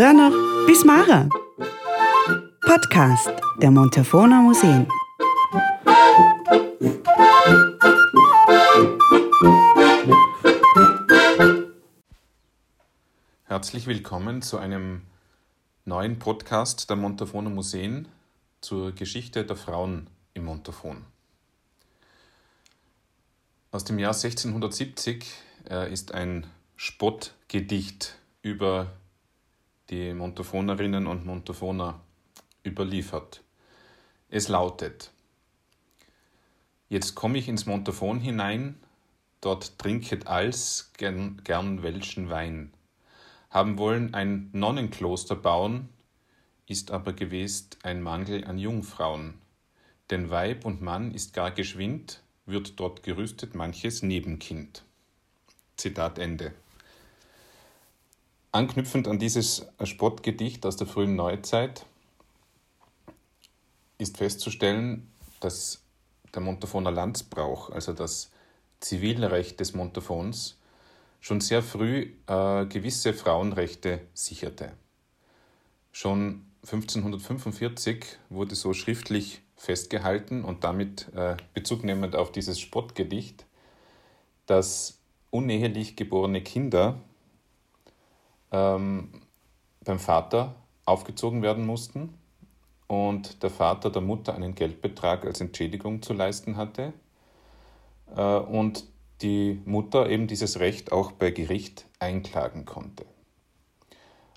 früher noch bis Mara. Podcast der Montafona Museen. Herzlich willkommen zu einem neuen Podcast der Montafona Museen zur Geschichte der Frauen im Montafon. Aus dem Jahr 1670 äh, ist ein Spottgedicht über die Montafonerinnen und Montafoner überliefert. Es lautet, Jetzt komme ich ins Montafon hinein, dort trinket als gern, gern welschen Wein. Haben wollen ein Nonnenkloster bauen, ist aber gewest ein Mangel an Jungfrauen. Denn Weib und Mann ist gar geschwind, wird dort gerüstet manches Nebenkind. Zitat Ende. Anknüpfend an dieses Spottgedicht aus der frühen Neuzeit ist festzustellen, dass der Montafoner Landsbrauch, also das Zivilrecht des Montafons, schon sehr früh äh, gewisse Frauenrechte sicherte. Schon 1545 wurde so schriftlich festgehalten und damit äh, bezugnehmend auf dieses Spottgedicht, dass unehelich geborene Kinder ähm, beim Vater aufgezogen werden mussten und der Vater der Mutter einen Geldbetrag als Entschädigung zu leisten hatte äh, und die Mutter eben dieses Recht auch bei Gericht einklagen konnte.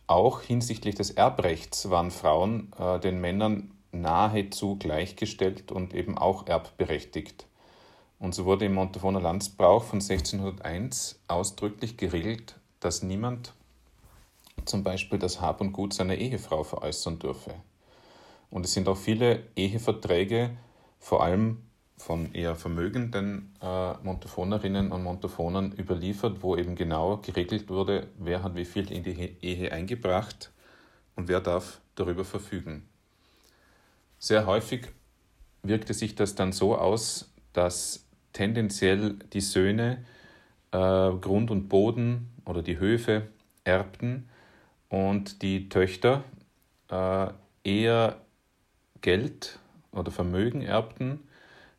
Auch hinsichtlich des Erbrechts waren Frauen äh, den Männern nahezu gleichgestellt und eben auch erbberechtigt. Und so wurde im Montafoner Landsbrauch von 1601 ausdrücklich geregelt, dass niemand zum Beispiel das Hab und Gut seiner Ehefrau veräußern dürfe. Und es sind auch viele Eheverträge, vor allem von eher vermögenden äh, Montafonerinnen und Montafonern überliefert, wo eben genau geregelt wurde, wer hat wie viel in die Ehe eingebracht und wer darf darüber verfügen. Sehr häufig wirkte sich das dann so aus, dass tendenziell die Söhne äh, Grund und Boden oder die Höfe erbten und die Töchter äh, eher Geld oder Vermögen erbten.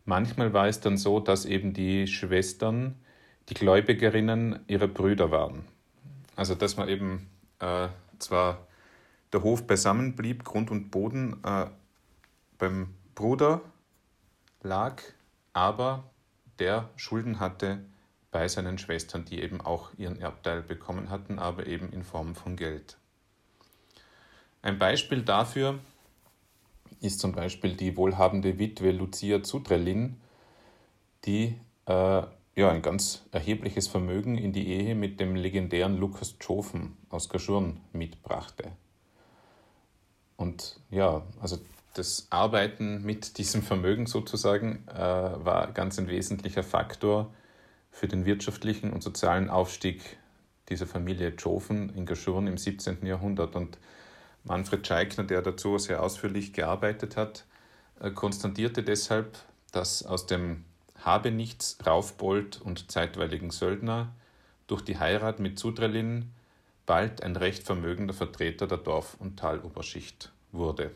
Manchmal war es dann so, dass eben die Schwestern die Gläubigerinnen ihrer Brüder waren. Also dass man eben äh, zwar der Hof beisammen blieb, Grund und Boden äh, beim Bruder lag, aber der Schulden hatte bei seinen Schwestern, die eben auch ihren Erbteil bekommen hatten, aber eben in Form von Geld. Ein Beispiel dafür ist zum Beispiel die wohlhabende Witwe Lucia Zutrellin, die äh, ja, ein ganz erhebliches Vermögen in die Ehe mit dem legendären Lukas Tschofen aus Kaschurn mitbrachte. Und ja, also das Arbeiten mit diesem Vermögen sozusagen äh, war ganz ein wesentlicher Faktor für den wirtschaftlichen und sozialen Aufstieg dieser Familie Tschofen in Kaschurn im 17. Jahrhundert. Und Manfred Scheikner, der dazu sehr ausführlich gearbeitet hat, äh, konstatierte deshalb, dass aus dem Habenichts, Raufbold und zeitweiligen Söldner durch die Heirat mit Zudrellin bald ein recht vermögender Vertreter der Dorf- und Taloberschicht wurde.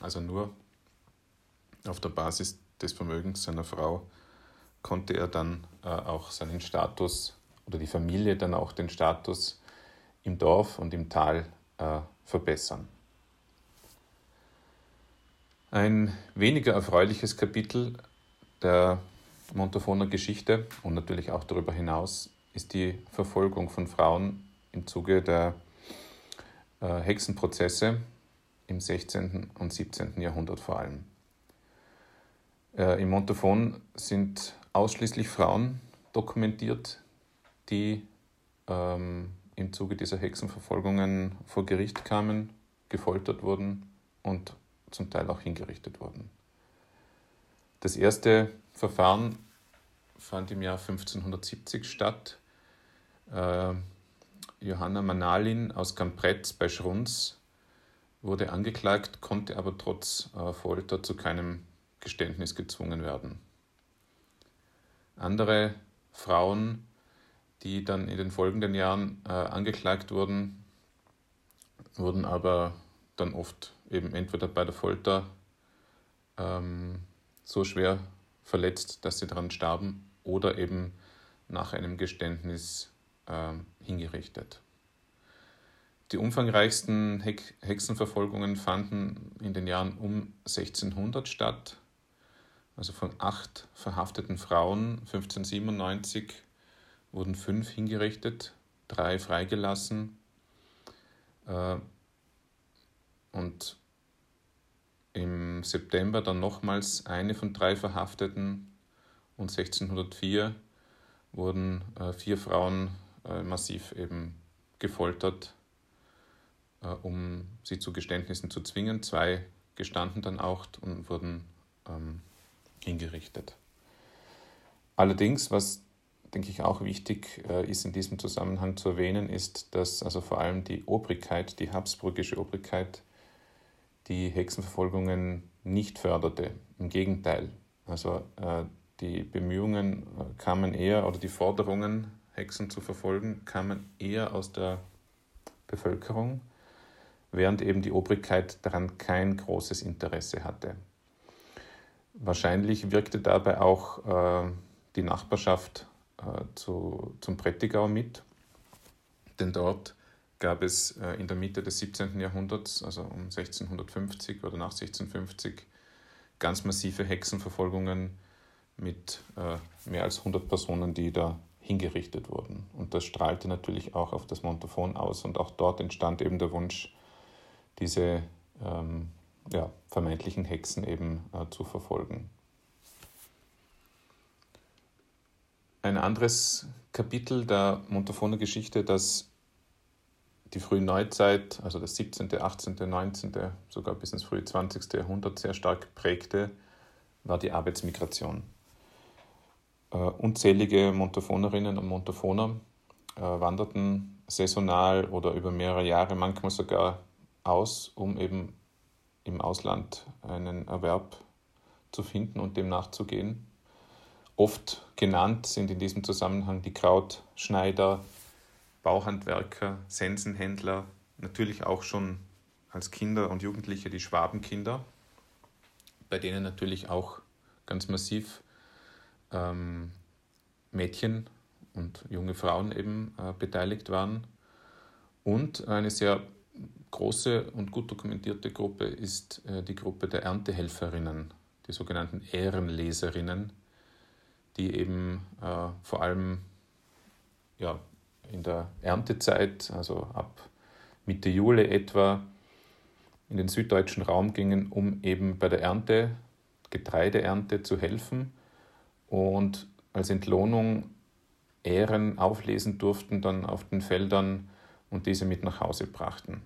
Also nur auf der Basis des Vermögens seiner Frau konnte er dann äh, auch seinen Status oder die Familie dann auch den Status im Dorf und im Tal äh, verbessern. Ein weniger erfreuliches Kapitel der Montafoner Geschichte und natürlich auch darüber hinaus ist die Verfolgung von Frauen im Zuge der äh, Hexenprozesse im 16. und 17. Jahrhundert vor allem. Äh, Im Montafon sind ausschließlich Frauen dokumentiert, die ähm, im Zuge dieser Hexenverfolgungen vor Gericht kamen, gefoltert wurden und zum Teil auch hingerichtet wurden. Das erste Verfahren fand im Jahr 1570 statt. Äh, Johanna Manalin aus Kampretz bei Schruns wurde angeklagt, konnte aber trotz äh, Folter zu keinem Geständnis gezwungen werden. Andere Frauen die dann in den folgenden Jahren äh, angeklagt wurden, wurden aber dann oft eben entweder bei der Folter ähm, so schwer verletzt, dass sie daran starben, oder eben nach einem Geständnis äh, hingerichtet. Die umfangreichsten Hex Hexenverfolgungen fanden in den Jahren um 1600 statt. Also von acht verhafteten Frauen 1597 wurden fünf hingerichtet, drei freigelassen. Äh, und im September dann nochmals eine von drei Verhafteten und 1604 wurden äh, vier Frauen äh, massiv eben gefoltert, um sie zu Geständnissen zu zwingen. Zwei gestanden dann auch und wurden ähm, hingerichtet. Allerdings, was denke ich auch wichtig äh, ist in diesem Zusammenhang zu erwähnen, ist, dass also vor allem die Obrigkeit, die habsburgische Obrigkeit, die Hexenverfolgungen nicht förderte. Im Gegenteil. Also äh, die Bemühungen äh, kamen eher, oder die Forderungen, Hexen zu verfolgen, kamen eher aus der Bevölkerung, während eben die Obrigkeit daran kein großes Interesse hatte. Wahrscheinlich wirkte dabei auch die Nachbarschaft äh, zu, zum Prättigau mit, denn dort gab es äh, in der Mitte des 17. Jahrhunderts, also um 1650 oder nach 1650, ganz massive Hexenverfolgungen mit äh, mehr als 100 Personen, die da hingerichtet wurden. Und das strahlte natürlich auch auf das Montafon aus und auch dort entstand eben der Wunsch, diese ähm, ja, vermeintlichen Hexen eben äh, zu verfolgen. Ein anderes Kapitel der Montafoner Geschichte, das die frühe Neuzeit, also das 17., 18., 19., sogar bis ins frühe 20. Jahrhundert sehr stark prägte, war die Arbeitsmigration. Uh, unzählige Montafonerinnen und Montafoner uh, wanderten saisonal oder über mehrere Jahre, manchmal sogar aus, um eben im Ausland einen Erwerb zu finden und dem nachzugehen. Oft genannt sind in diesem Zusammenhang die Krautschneider, Bauhandwerker, Sensenhändler, natürlich auch schon als Kinder und Jugendliche die Schwabenkinder, bei denen natürlich auch ganz massiv ähm, Mädchen und junge Frauen eben äh, beteiligt waren. Und eine sehr große und gut dokumentierte Gruppe ist äh, die Gruppe der Erntehelferinnen, die sogenannten Ehrenleserinnen, die eben äh, vor allem ja, in der Erntezeit, also ab Mitte Juli etwa, in den süddeutschen Raum gingen, um eben bei der Ernte, Getreideernte zu helfen und als Entlohnung Ähren auflesen durften dann auf den Feldern und diese mit nach Hause brachten.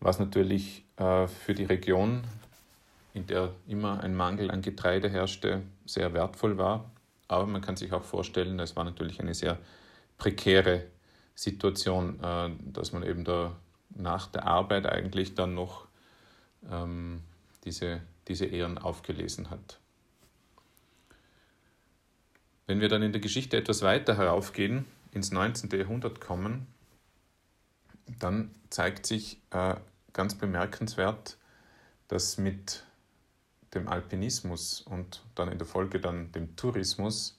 Was natürlich äh, für die Region, in der immer ein Mangel an Getreide herrschte, sehr wertvoll war. Aber man kann sich auch vorstellen, es war natürlich eine sehr prekäre Situation, äh, dass man eben da nach der Arbeit eigentlich dann noch ähm, diese, diese Ehren aufgelesen hat. Wenn wir dann in der Geschichte etwas weiter heraufgehen, ins 19. Jahrhundert kommen, dann zeigt sich äh, ganz bemerkenswert, dass mit dem Alpinismus und dann in der Folge dann dem Tourismus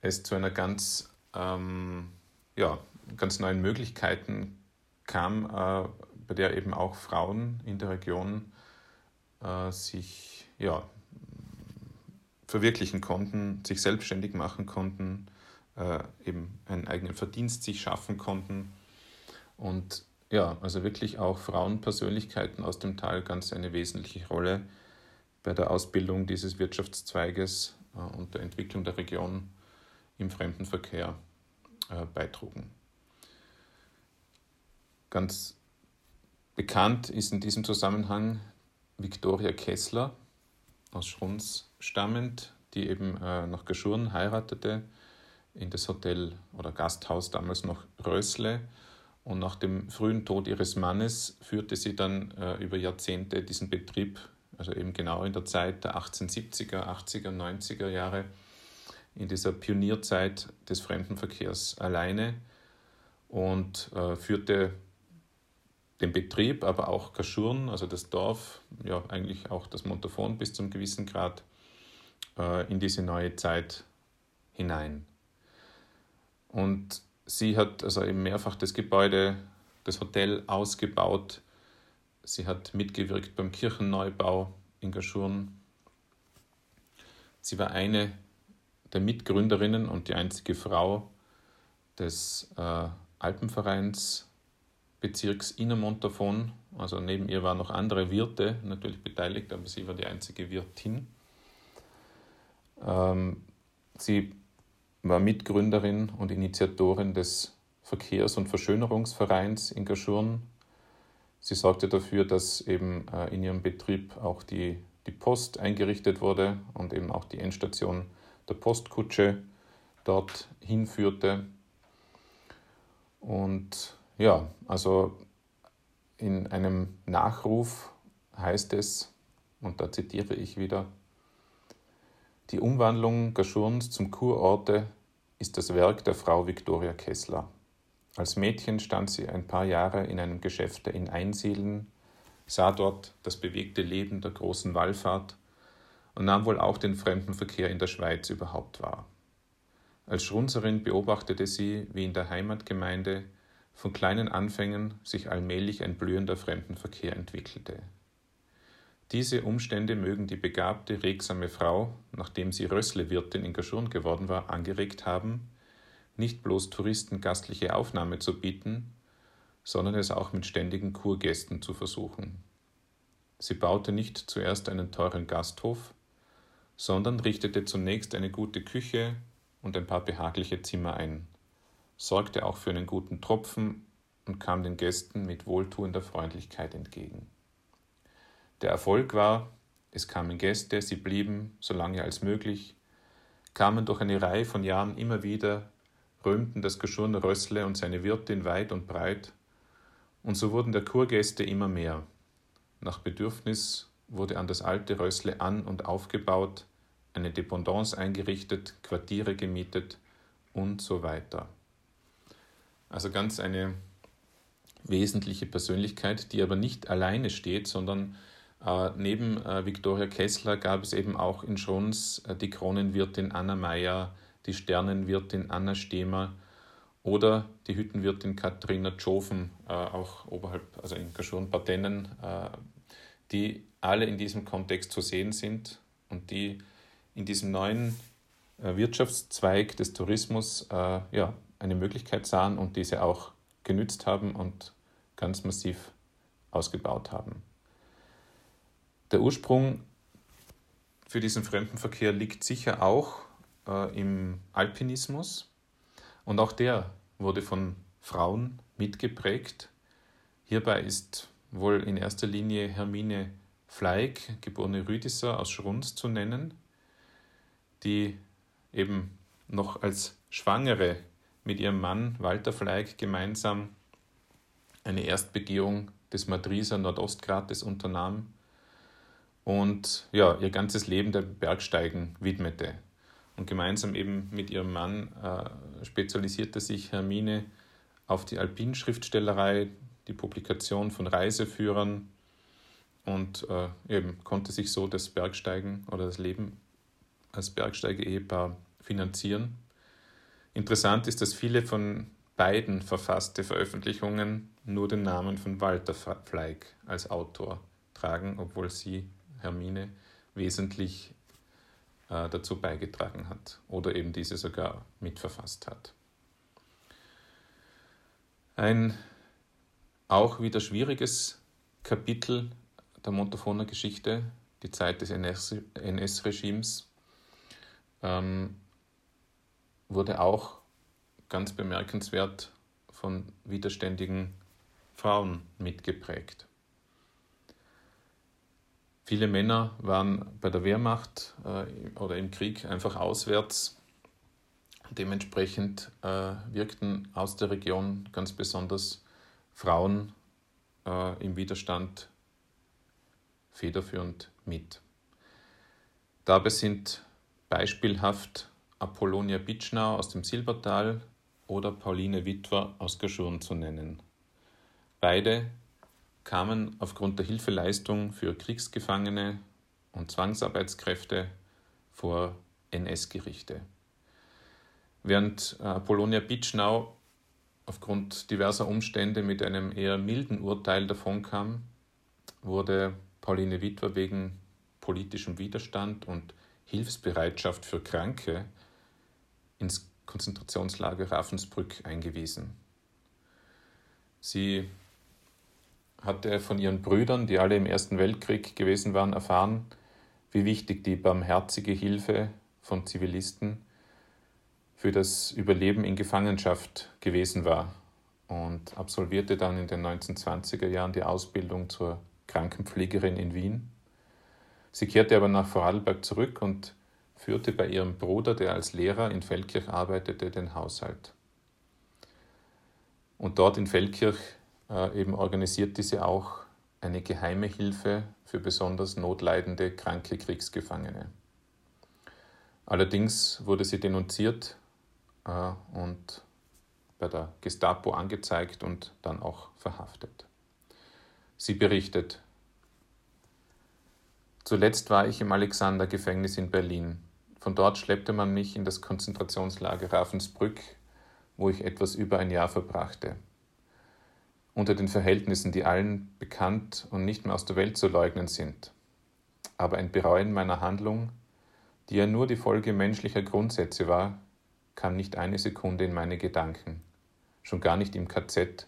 es zu einer ganz ähm, ja, ganz neuen Möglichkeiten kam, äh, bei der eben auch Frauen in der Region äh, sich ja, verwirklichen konnten, sich selbstständig machen konnten, äh, eben einen eigenen Verdienst sich schaffen konnten. Und ja, also wirklich auch Frauenpersönlichkeiten aus dem Tal ganz eine wesentliche Rolle bei der Ausbildung dieses Wirtschaftszweiges äh, und der Entwicklung der Region im Fremdenverkehr äh, beitrugen. Ganz bekannt ist in diesem Zusammenhang Viktoria Kessler aus Schruns stammend, die eben äh, nach Geschurn heiratete in das Hotel oder Gasthaus damals noch Rösle. Und nach dem frühen Tod ihres Mannes führte sie dann über Jahrzehnte diesen Betrieb, also eben genau in der Zeit der 1870er, 80er, 90er Jahre, in dieser Pionierzeit des Fremdenverkehrs alleine und äh, führte den Betrieb, aber auch Kaschurn, also das Dorf, ja eigentlich auch das Montafon bis zum gewissen Grad äh, in diese neue Zeit hinein. Und sie hat also eben mehrfach das Gebäude, das Hotel ausgebaut. Sie hat mitgewirkt beim Kirchenneubau in Gaschurn. Sie war eine der Mitgründerinnen und die einzige Frau des äh, Alpenvereins Bezirks Innermontafon. Also neben ihr waren noch andere Wirte natürlich beteiligt, aber sie war die einzige Wirtin. Ähm, sie war Mitgründerin und Initiatorin des Verkehrs- und Verschönerungsvereins in Gaschurn. Sie sorgte dafür, dass eben äh, in ihrem Betrieb auch die, die Post eingerichtet wurde und eben auch die Endstation der Postkutsche dort hinführte. Und ja, also in einem Nachruf heißt es, und da zitiere ich wieder, die Umwandlung Gaschurns zum Kurorte ist das Werk der Frau Viktoria Kessler. Als Mädchen stand sie ein paar Jahre in einem Geschäfte in Einsiedeln, sah dort das bewegte Leben der großen Wallfahrt und nahm wohl auch den Fremdenverkehr in der Schweiz überhaupt wahr. Als Schrunzerin beobachtete sie, wie in der Heimatgemeinde von kleinen Anfängen sich allmählich ein blühender Fremdenverkehr entwickelte. Diese Umstände mögen die begabte, regsame Frau, nachdem sie Rösslewirtin in Gaschurn geworden war, angeregt haben, nicht bloß Touristen gastliche Aufnahme zu bieten, sondern es auch mit ständigen Kurgästen zu versuchen. Sie baute nicht zuerst einen teuren Gasthof, sondern richtete zunächst eine gute Küche und ein paar behagliche Zimmer ein, sorgte auch für einen guten Tropfen und kam den Gästen mit wohltuender Freundlichkeit entgegen. Der Erfolg war, es kamen Gäste, sie blieben, so lange als möglich, kamen durch eine Reihe von Jahren immer wieder, rühmten das geschorene Rössle und seine Wirtin weit und breit, und so wurden der Kurgäste immer mehr. Nach Bedürfnis wurde an das alte Rössle an- und aufgebaut, eine Dependance eingerichtet, Quartiere gemietet und so weiter. Also ganz eine wesentliche Persönlichkeit, die aber nicht alleine steht, sondern äh, neben äh, Viktoria Kessler gab es eben auch in Schrons äh, die Kronenwirtin Anna Meyer, die Sternenwirtin Anna Stehmer oder die Hüttenwirtin Katharina Tschofen, äh, auch oberhalb, also in Kaschurn-Partennen, äh, die alle in diesem Kontext zu sehen sind und die in diesem neuen äh, Wirtschaftszweig des Tourismus ja, eine Möglichkeit sahen und diese auch genützt haben und ganz massiv ausgebaut haben. Der Ursprung für diesen Fremdenverkehr liegt sicher auch äh, im Alpinismus und auch der wurde von Frauen mitgeprägt. Hierbei ist wohl in erster Linie Hermine Fleig, geborene Rüdisser aus Schrunz, zu nennen, die eben noch als Schwangere mit ihrem Mann Walter Fleig gemeinsam eine Erstbegehung des Madriser Nordostgrates unternahm und ja, ihr ganzes Leben der Bergsteigen widmete. Und gemeinsam eben mit ihrem Mann äh, spezialisierte sich Hermine auf die Alpinschriftstellerei, die Publikation von Reiseführern und äh, eben konnte sich so das Bergsteigen oder das Leben als Bergsteiger-Ehepaar finanzieren. Interessant ist, dass viele von beiden verfasste Veröffentlichungen nur den Namen von Walter Fleig als Autor tragen, obwohl sie Hermine wesentlich dazu beigetragen hat oder eben diese sogar mitverfasst hat. Ein auch wieder schwieriges Kapitel der Montafoner Geschichte, die Zeit des NS-Regimes, ähm, wurde auch ganz bemerkenswert von widerständigen Frauen mitgeprägt. Viele Männer waren bei der Wehrmacht äh, oder im Krieg einfach auswärts. Dementsprechend äh, wirkten aus der Region ganz besonders Frauen äh, im Widerstand federführend mit. Dabei sind beispielhaft Apollonia Bitschnau aus dem Silbertal oder Pauline Witwer aus Gaschurn zu nennen. Beide kamen aufgrund der Hilfeleistung für Kriegsgefangene und Zwangsarbeitskräfte vor NS-Gerichte. Während äh, Polonia Bitschnau aufgrund diverser Umstände mit einem eher milden Urteil davonkam, wurde Pauline Witwer wegen politischem Widerstand und Hilfsbereitschaft für Kranke ins Konzentrationslager Ravensbrück eingewiesen. Sie hatte von ihren Brüdern, die alle im Ersten Weltkrieg gewesen waren, erfahren, wie wichtig die barmherzige Hilfe von Zivilisten für das Überleben in Gefangenschaft gewesen war und absolvierte dann in den 1920er Jahren die Ausbildung zur Krankenpflegerin in Wien. Sie kehrte aber nach Vorarlberg zurück und führte bei ihrem Bruder, der als Lehrer in Feldkirch arbeitete, den Haushalt. Und dort in Feldkirch eben organisierte sie auch eine geheime Hilfe für besonders notleidende kranke Kriegsgefangene. Allerdings wurde sie denunziert äh, und bei der Gestapo angezeigt und dann auch verhaftet. Sie berichtet, Zuletzt war ich im Alexander-Gefängnis in Berlin. Von dort schleppte man mich in das Konzentrationslager Ravensbrück, wo ich etwas über ein Jahr verbrachte. Unter den Verhältnissen, die allen bekannt und nicht mehr aus der Welt zu leugnen sind. Aber ein Bereuen meiner Handlung, die ja nur die Folge menschlicher Grundsätze war, kam nicht eine Sekunde in meine Gedanken, schon gar nicht im KZ,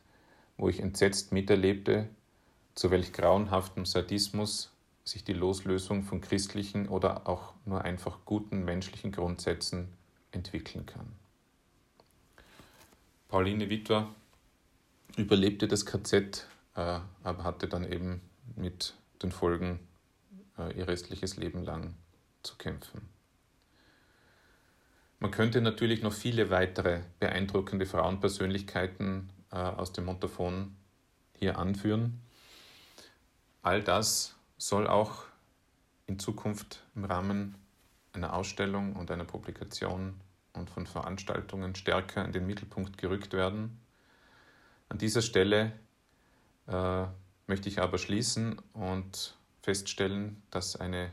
wo ich entsetzt miterlebte, zu welch grauenhaftem Sadismus sich die Loslösung von christlichen oder auch nur einfach guten menschlichen Grundsätzen entwickeln kann. Pauline Witwer überlebte das KZ, äh, aber hatte dann eben mit den Folgen äh, ihr restliches Leben lang zu kämpfen. Man könnte natürlich noch viele weitere beeindruckende Frauenpersönlichkeiten äh, aus dem Montafon hier anführen. All das soll auch in Zukunft im Rahmen einer Ausstellung und einer Publikation und von Veranstaltungen stärker in den Mittelpunkt gerückt werden. An dieser Stelle äh, möchte ich aber schließen und feststellen, dass eine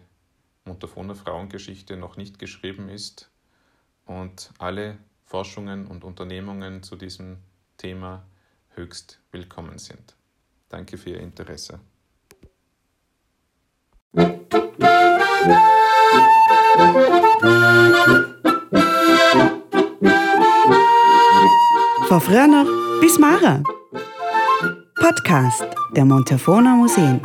Montafone Frauengeschichte noch nicht geschrieben ist und alle Forschungen und Unternehmungen zu diesem Thema höchst willkommen sind. Danke für Ihr Interesse. Früher noch bis Mara. Podcast der Montafoner Museen.